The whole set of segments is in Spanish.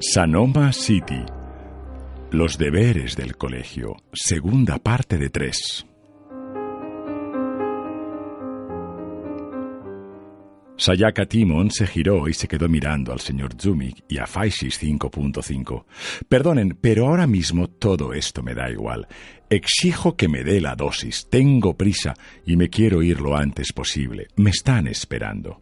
Sanoma City. Los deberes del colegio. Segunda parte de tres. Sayaka Timon se giró y se quedó mirando al señor Zumik y a Faisis 5.5. Perdonen, pero ahora mismo todo esto me da igual. Exijo que me dé la dosis. Tengo prisa y me quiero ir lo antes posible. Me están esperando.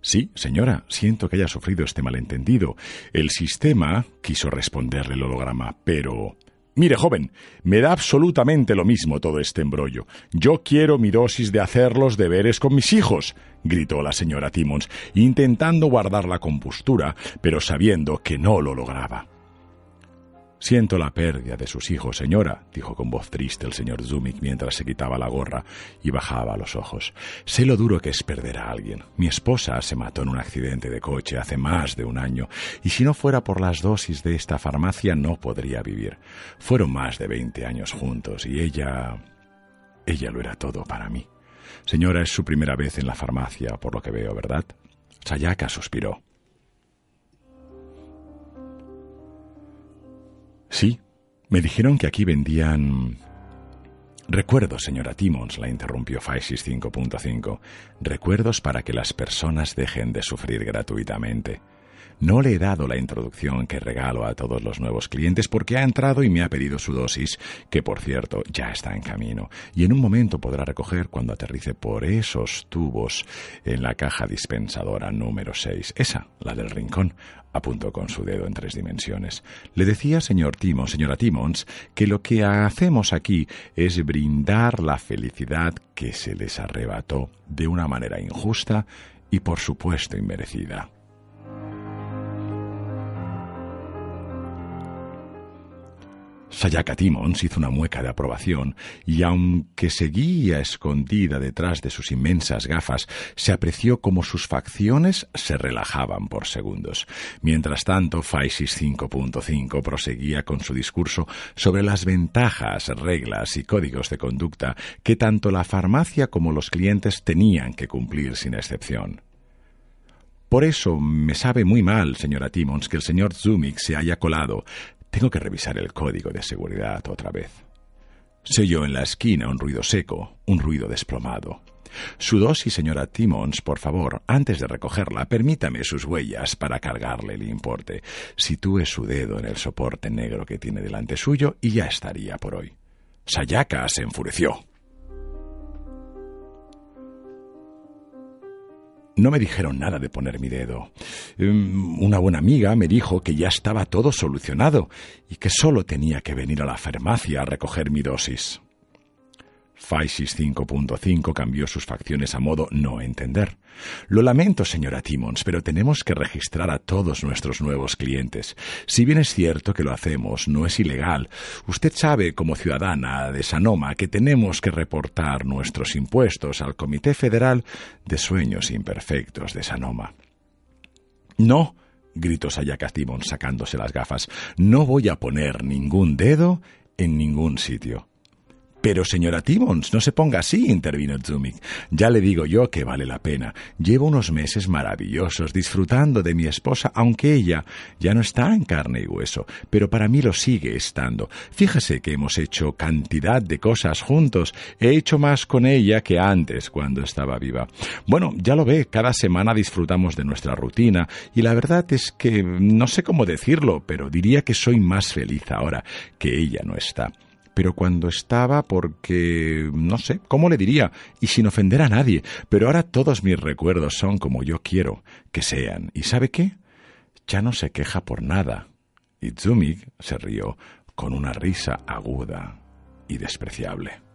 Sí, señora, siento que haya sufrido este malentendido. El sistema quiso responderle el holograma, pero... Mire, joven, me da absolutamente lo mismo todo este embrollo. Yo quiero mi dosis de hacer los deberes con mis hijos, gritó la señora Timmons, intentando guardar la compostura, pero sabiendo que no lo lograba. Siento la pérdida de sus hijos, señora, dijo con voz triste el señor Zumik mientras se quitaba la gorra y bajaba los ojos. Sé lo duro que es perder a alguien. Mi esposa se mató en un accidente de coche hace más de un año, y si no fuera por las dosis de esta farmacia no podría vivir. Fueron más de veinte años juntos, y ella... ella lo era todo para mí. Señora, es su primera vez en la farmacia, por lo que veo, ¿verdad? Sayaka suspiró. Sí, me dijeron que aquí vendían... Recuerdos, señora Timmons, la interrumpió Faisis 5.5. Recuerdos para que las personas dejen de sufrir gratuitamente. No le he dado la introducción que regalo a todos los nuevos clientes porque ha entrado y me ha pedido su dosis, que por cierto ya está en camino, y en un momento podrá recoger cuando aterrice por esos tubos en la caja dispensadora número 6, esa, la del rincón, apuntó con su dedo en tres dimensiones. Le decía, señor Timons, señora Timons, que lo que hacemos aquí es brindar la felicidad que se les arrebató de una manera injusta y por supuesto inmerecida. Sayaka Timmons hizo una mueca de aprobación y aunque seguía escondida detrás de sus inmensas gafas, se apreció como sus facciones se relajaban por segundos. Mientras tanto, Faisis 5.5 proseguía con su discurso sobre las ventajas, reglas y códigos de conducta que tanto la farmacia como los clientes tenían que cumplir sin excepción. Por eso me sabe muy mal, señora Timmons, que el señor Zumik se haya colado. Tengo que revisar el código de seguridad otra vez. Se en la esquina un ruido seco, un ruido desplomado. Su dosis, señora Timmons, por favor, antes de recogerla, permítame sus huellas para cargarle el importe. Sitúe su dedo en el soporte negro que tiene delante suyo y ya estaría por hoy. Sayaka se enfureció. No me dijeron nada de poner mi dedo. Um, Una buena amiga me dijo que ya estaba todo solucionado y que solo tenía que venir a la farmacia a recoger mi dosis. Faisis 5.5 cambió sus facciones a modo no entender. Lo lamento, señora Timmons, pero tenemos que registrar a todos nuestros nuevos clientes. Si bien es cierto que lo hacemos, no es ilegal. Usted sabe, como ciudadana de Sanoma, que tenemos que reportar nuestros impuestos al Comité Federal de Sueños Imperfectos de Sanoma. No, gritó Sayaka Timmons sacándose las gafas, no voy a poner ningún dedo en ningún sitio. Pero, señora Timmons, no se ponga así, intervino Zumik. Ya le digo yo que vale la pena. Llevo unos meses maravillosos disfrutando de mi esposa, aunque ella ya no está en carne y hueso, pero para mí lo sigue estando. Fíjese que hemos hecho cantidad de cosas juntos. He hecho más con ella que antes, cuando estaba viva. Bueno, ya lo ve, cada semana disfrutamos de nuestra rutina, y la verdad es que no sé cómo decirlo, pero diría que soy más feliz ahora que ella no está pero cuando estaba porque no sé, ¿cómo le diría? Y sin ofender a nadie, pero ahora todos mis recuerdos son como yo quiero que sean. ¿Y sabe qué? Ya no se queja por nada. Y Zumik se rió con una risa aguda y despreciable.